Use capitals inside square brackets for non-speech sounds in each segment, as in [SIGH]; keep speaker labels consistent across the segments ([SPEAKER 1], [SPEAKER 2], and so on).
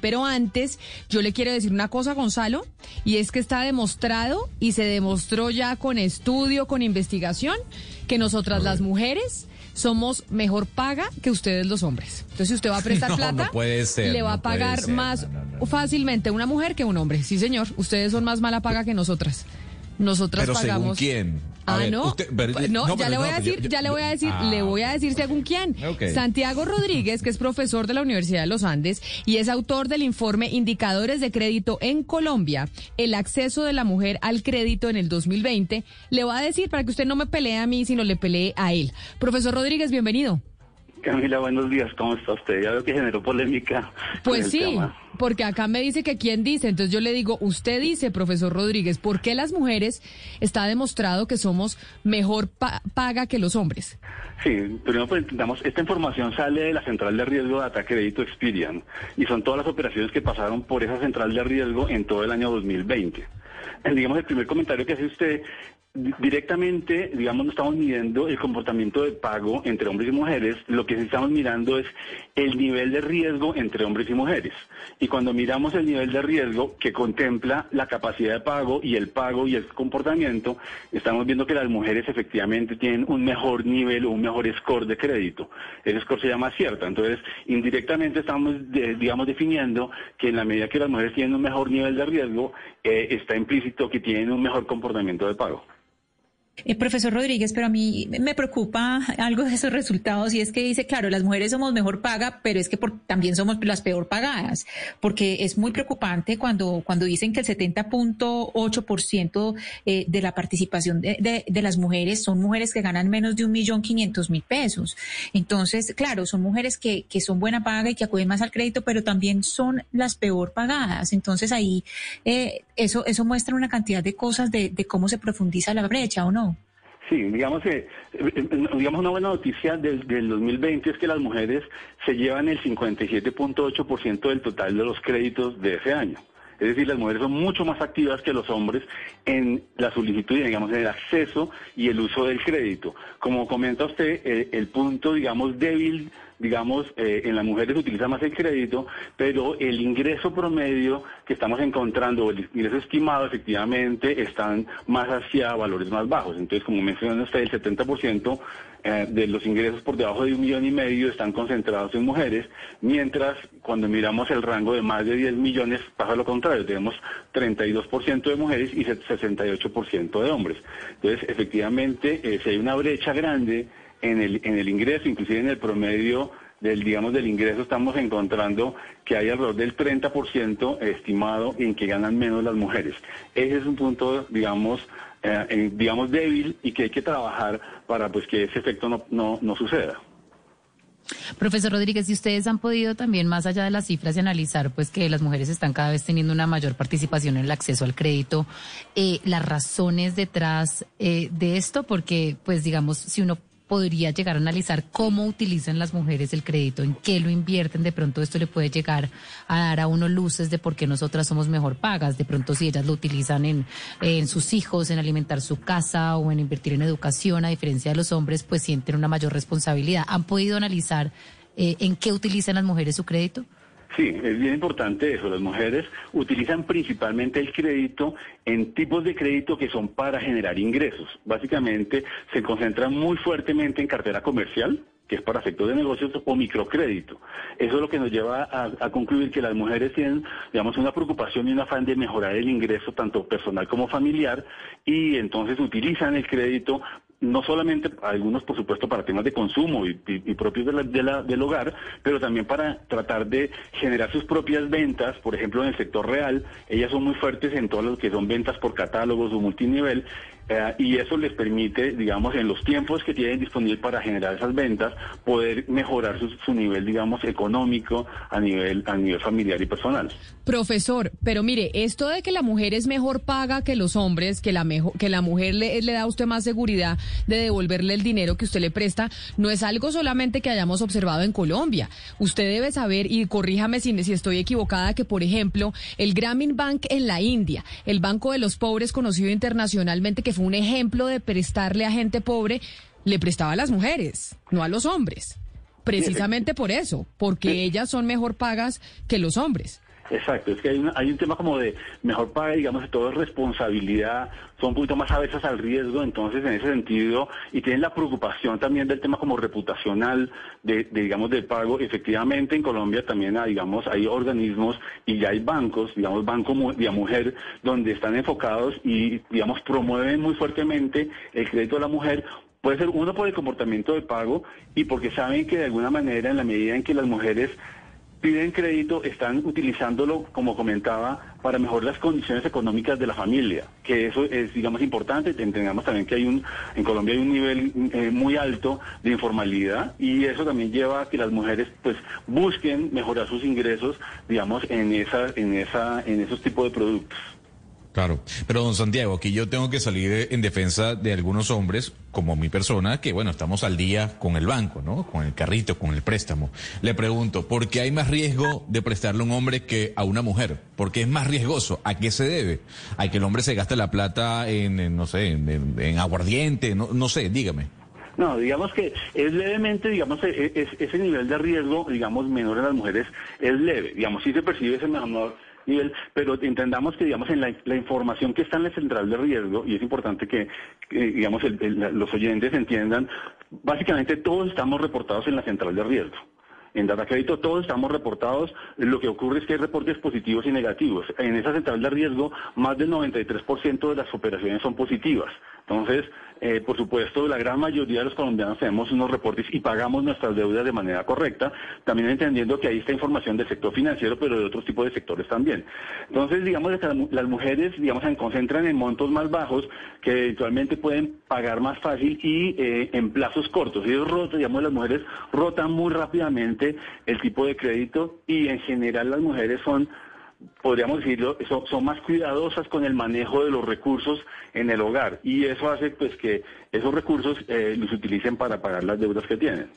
[SPEAKER 1] Pero antes, yo le quiero decir una cosa, Gonzalo, y es que está demostrado y se demostró ya con estudio, con investigación, que nosotras las mujeres somos mejor paga que ustedes los hombres. Entonces, si usted va a prestar [LAUGHS]
[SPEAKER 2] No,
[SPEAKER 1] plata,
[SPEAKER 2] no puede ser,
[SPEAKER 1] le va
[SPEAKER 2] no
[SPEAKER 1] a pagar
[SPEAKER 2] ser.
[SPEAKER 1] más fácilmente una mujer que un hombre. Sí, señor. Ustedes son más mala paga que nosotras. Nosotras
[SPEAKER 2] Pero según
[SPEAKER 1] pagamos.
[SPEAKER 2] quién? A
[SPEAKER 1] Ah,
[SPEAKER 2] ver,
[SPEAKER 1] no.
[SPEAKER 2] usted- pero-
[SPEAKER 1] no,
[SPEAKER 2] no,
[SPEAKER 1] ya le voy
[SPEAKER 2] no,
[SPEAKER 1] a
[SPEAKER 2] yo-
[SPEAKER 1] decir,
[SPEAKER 2] yo-
[SPEAKER 1] ya le voy a decir,
[SPEAKER 2] Ah.
[SPEAKER 1] le voy a decir según quién. Santiago Rodríguez, que es profesor de la Universidad de los Andes y es autor del informe Indicadores de Crédito en Colombia, el acceso de la mujer al crédito en el 2020, le voy a decir para que usted no me pelee a mí, sino le pelee a él. Profesor Rodríguez, bienvenido.
[SPEAKER 3] Camila, buenos días, ¿cómo está usted? Ya veo que generó polémica.
[SPEAKER 1] Pues sí,
[SPEAKER 3] tema.
[SPEAKER 1] porque acá me dice que quién dice, entonces yo le digo, usted dice, profesor Rodríguez, ¿por qué las mujeres está demostrado que somos mejor pa- paga que los hombres?
[SPEAKER 3] Sí, primero pues entendamos, esta información sale de la central de riesgo de Data Crédito Experian y son todas las operaciones que pasaron por esa central de riesgo en todo el año 2020. Eh, Digamos, el primer comentario que hace usted, directamente, digamos, no estamos midiendo el comportamiento de pago entre hombres y mujeres, lo que estamos mirando es el nivel de riesgo entre hombres y mujeres. Y cuando miramos el nivel de riesgo que contempla la capacidad de pago y el pago y el comportamiento, estamos viendo que las mujeres efectivamente tienen un mejor nivel o un mejor score de crédito. Ese score se llama cierta. Entonces, indirectamente estamos, digamos, definiendo que en la medida que las mujeres tienen un mejor nivel de riesgo, eh, está implícito que tienen un mejor comportamiento de pago.
[SPEAKER 4] Eh, profesor Rodríguez, pero a mí me preocupa algo de esos resultados y es que dice, claro, las mujeres somos mejor paga, pero es que también somos las peor pagadas, porque es muy preocupante cuando, cuando dicen que el 70.8% eh, de la participación de, de- de las mujeres son mujeres que ganan menos de un millón quinientos mil pesos. Entonces, claro, son mujeres que, que son buena paga y que acuden más al crédito, pero también son las peor pagadas. Entonces ahí eh, eso, eso muestra una cantidad de cosas de cómo se profundiza la brecha, ¿o no?
[SPEAKER 3] Sí, digamos que, eh, eh, digamos una buena noticia del, del 2020 es que las mujeres se llevan el 57.8% del total de los créditos de ese año. Es decir, las mujeres son mucho más activas que los hombres en la solicitud, y, digamos, en el acceso y el uso del crédito. Como comenta usted, eh, el punto, digamos, débil, digamos, eh, en las mujeres utiliza más el crédito, pero el ingreso promedio que estamos encontrando, el ingreso estimado, efectivamente, están más hacia valores más bajos. Entonces, como menciona usted, el 70% eh, de los ingresos por debajo de un millón y medio están concentrados en mujeres, mientras cuando miramos el rango de más de 10 millones pasa lo contrario, tenemos 32% de mujeres y 68% de hombres. Entonces, efectivamente, eh, si hay una brecha grande en el, en el ingreso, inclusive en el promedio del, digamos, del ingreso, estamos encontrando que hay alrededor del 30% estimado en que ganan menos las mujeres. Ese es un punto, digamos, eh, digamos débil y que hay que trabajar para pues que ese efecto no, no, no suceda.
[SPEAKER 5] Profesor Rodríguez, si ustedes han podido también, más allá de las cifras, analizar pues que las mujeres están cada vez teniendo una mayor participación en el acceso al crédito, eh, las razones detrás eh, de esto, porque pues digamos, si uno podría llegar a analizar cómo utilizan las mujeres el crédito, en qué lo invierten, de pronto esto le puede llegar a dar a uno luces de por qué nosotras somos mejor pagas, de pronto si ellas lo utilizan en, en sus hijos, en alimentar su casa o en invertir en educación, a diferencia de los hombres, pues sienten una mayor responsabilidad. ¿Han podido analizar eh, en qué utilizan las mujeres su crédito?
[SPEAKER 3] Sí, es bien importante eso. Las mujeres utilizan principalmente el crédito en tipos de crédito que son para generar ingresos. Básicamente se concentran muy fuertemente en cartera comercial, que es para sector de negocios, o microcrédito. Eso es lo que nos lleva a, a concluir que las mujeres tienen, digamos, una preocupación y un afán de mejorar el ingreso tanto personal como familiar y entonces utilizan el crédito no solamente algunos, por supuesto, para temas de consumo y, propios de la- del hogar, pero también para tratar de generar sus propias ventas, por ejemplo, en el sector real, ellas son muy fuertes en todo lo que son ventas por catálogos o multinivel, eh, y eso les permite, digamos, en los tiempos que tienen disponible para generar esas ventas, poder mejorar su, su nivel, digamos, económico a nivel, a nivel familiar y personal.
[SPEAKER 1] Profesor, pero mire, esto de que la mujer es mejor paga que los hombres, que la, mejo- que la mujer le, le da a usted más seguridad de devolverle el dinero que usted le presta, no es algo solamente que hayamos observado en Colombia. Usted debe saber, y corríjame si, si estoy equivocada, que por ejemplo, el Grameen Bank en la India, el Banco de los Pobres conocido internacionalmente, que fue un ejemplo de prestarle a gente pobre, le prestaba a las mujeres, no a los hombres. Precisamente por eso, porque ellas son mejor pagas que los hombres.
[SPEAKER 3] Exacto, es que hay, hay un tema como de mejor paga, digamos, de todo es responsabilidad, son un poquito más avesas al riesgo, entonces en ese sentido, y tienen la preocupación también del tema como reputacional, de, digamos, del pago. Efectivamente, en Colombia también, hay, digamos, hay organismos y ya hay bancos, digamos, Banco de Mujer, donde están enfocados y, digamos, promueven muy fuertemente el crédito de la mujer Puede ser uno por el comportamiento de pago y porque saben que de alguna manera en la medida en que las mujeres piden crédito, están utilizándolo, como comentaba, para mejorar las condiciones económicas de la familia, que eso es, digamos, importante. Entendamos también que hay un, en Colombia hay un nivel eh, muy alto de informalidad y eso también lleva a que las mujeres, pues, busquen mejorar sus ingresos, digamos, en esa, en esa, en esos tipos de productos.
[SPEAKER 2] Claro, pero don Santiago, aquí yo tengo que salir en defensa de algunos hombres, como mi persona, que bueno, estamos al día con el banco, ¿no? Con el carrito, con el préstamo. Le pregunto, ¿por qué hay más riesgo de prestarle a un hombre que a una mujer? ¿Por qué es más riesgoso? ¿A qué se debe? ¿A que el hombre se gaste la plata en, no sé, en, aguardiente? No, no sé, dígame.
[SPEAKER 3] No, digamos que es levemente, digamos, e, e, ese nivel de riesgo, digamos, menor en las mujeres es leve. Digamos, sí se percibe ese menor pero entendamos que, digamos, en la, información que está en la central de riesgo, y es importante que, digamos, los oyentes entiendan, básicamente todos estamos reportados en la central de riesgo. En Data Crédito todos estamos reportados, lo que ocurre es que hay reportes positivos y negativos. En esa central de riesgo, más del 93% de las operaciones son positivas. Entonces, eh, por supuesto, la gran mayoría de los colombianos tenemos unos reportes y pagamos nuestras deudas de manera correcta, también entendiendo que ahí está información del sector financiero, pero de otros tipos de sectores también. Entonces, digamos que las mujeres, digamos, se concentran en montos más bajos que eventualmente pueden pagar más fácil y eh, en plazos cortos. Ellos rotan, digamos, las mujeres rotan muy rápidamente el tipo de crédito y en general las mujeres son podríamos decirlo, son, más cuidadosas con el manejo de los recursos en el hogar y eso hace pues que esos recursos eh, los utilicen para pagar las deudas que tienen.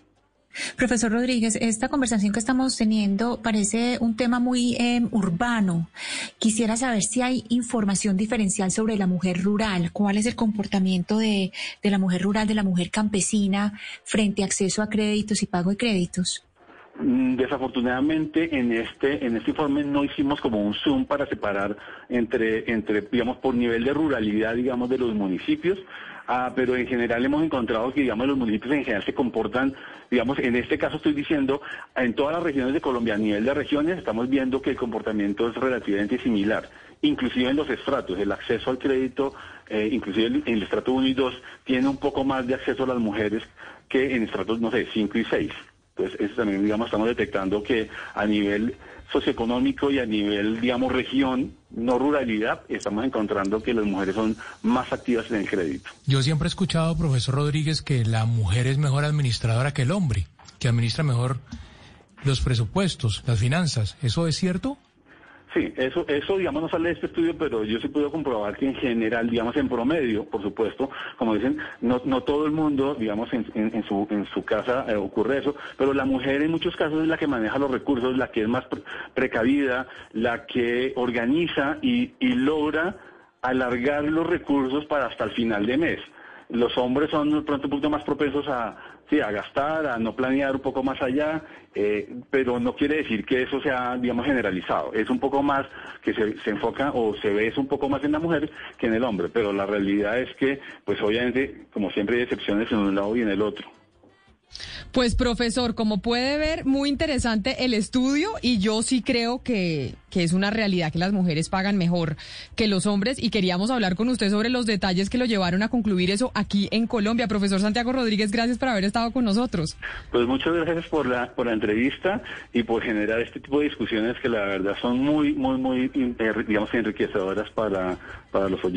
[SPEAKER 4] Profesor Rodríguez, esta conversación que estamos teniendo parece un tema muy em, urbano. Quisiera saber si hay información diferencial sobre la mujer rural. ¿Cuál es el comportamiento de, de la mujer rural, de la mujer campesina frente a acceso a créditos y pago de créditos?
[SPEAKER 3] Mm, desafortunadamente en este en este informe no hicimos como un zoom para separar entre entre digamos por nivel de ruralidad digamos de los municipios. Ah, pero en general hemos encontrado que digamos los municipios en general se comportan digamos en este caso estoy diciendo en todas las regiones de Colombia a nivel de regiones estamos viendo que el comportamiento es relativamente similar inclusive en los estratos. El acceso al crédito eh, inclusive en el estrato 1 y 2 tiene un poco más de acceso a las mujeres que en estratos no sé 5 y 6 entonces, eso también, digamos, estamos detectando que a nivel socioeconómico y a nivel, digamos, región, no ruralidad, estamos encontrando que las mujeres son más activas en el crédito.
[SPEAKER 6] Yo siempre he escuchado, profesor Rodríguez, que la mujer es mejor administradora que el hombre, que administra mejor los presupuestos, las finanzas. ¿Eso es cierto?
[SPEAKER 3] Sí, eso, eso digamos no sale de este estudio, pero yo sí puedo comprobar que en general, digamos en promedio, por supuesto, como dicen, no, no todo el mundo, digamos en, en, su, en su casa eh, ocurre eso, pero la mujer en muchos casos es la que maneja los recursos, la que es más precavida, la que organiza y, y logra alargar los recursos para hasta el final de mes. Los hombres son pronto un poquito más propensos a, sí, a gastar, a no planear un poco más allá, eh, pero no quiere decir que eso sea, digamos, generalizado. Es un poco más que se, se enfoca o se ve es un poco más en la mujer que en el hombre, pero la realidad es que, pues obviamente, como siempre hay excepciones en un lado y en el otro.
[SPEAKER 1] Pues profesor, como puede ver, muy interesante el estudio y yo sí creo que, que, es una realidad que las mujeres pagan mejor que los hombres y queríamos hablar con usted sobre los detalles que lo llevaron a concluir eso aquí en Colombia. Profesor Santiago Rodríguez, gracias por haber estado con nosotros.
[SPEAKER 3] Pues muchas gracias por la, por la entrevista y por generar este tipo de discusiones que la verdad son muy, muy, muy, eh, digamos, enriquecedoras para, para los oyentes.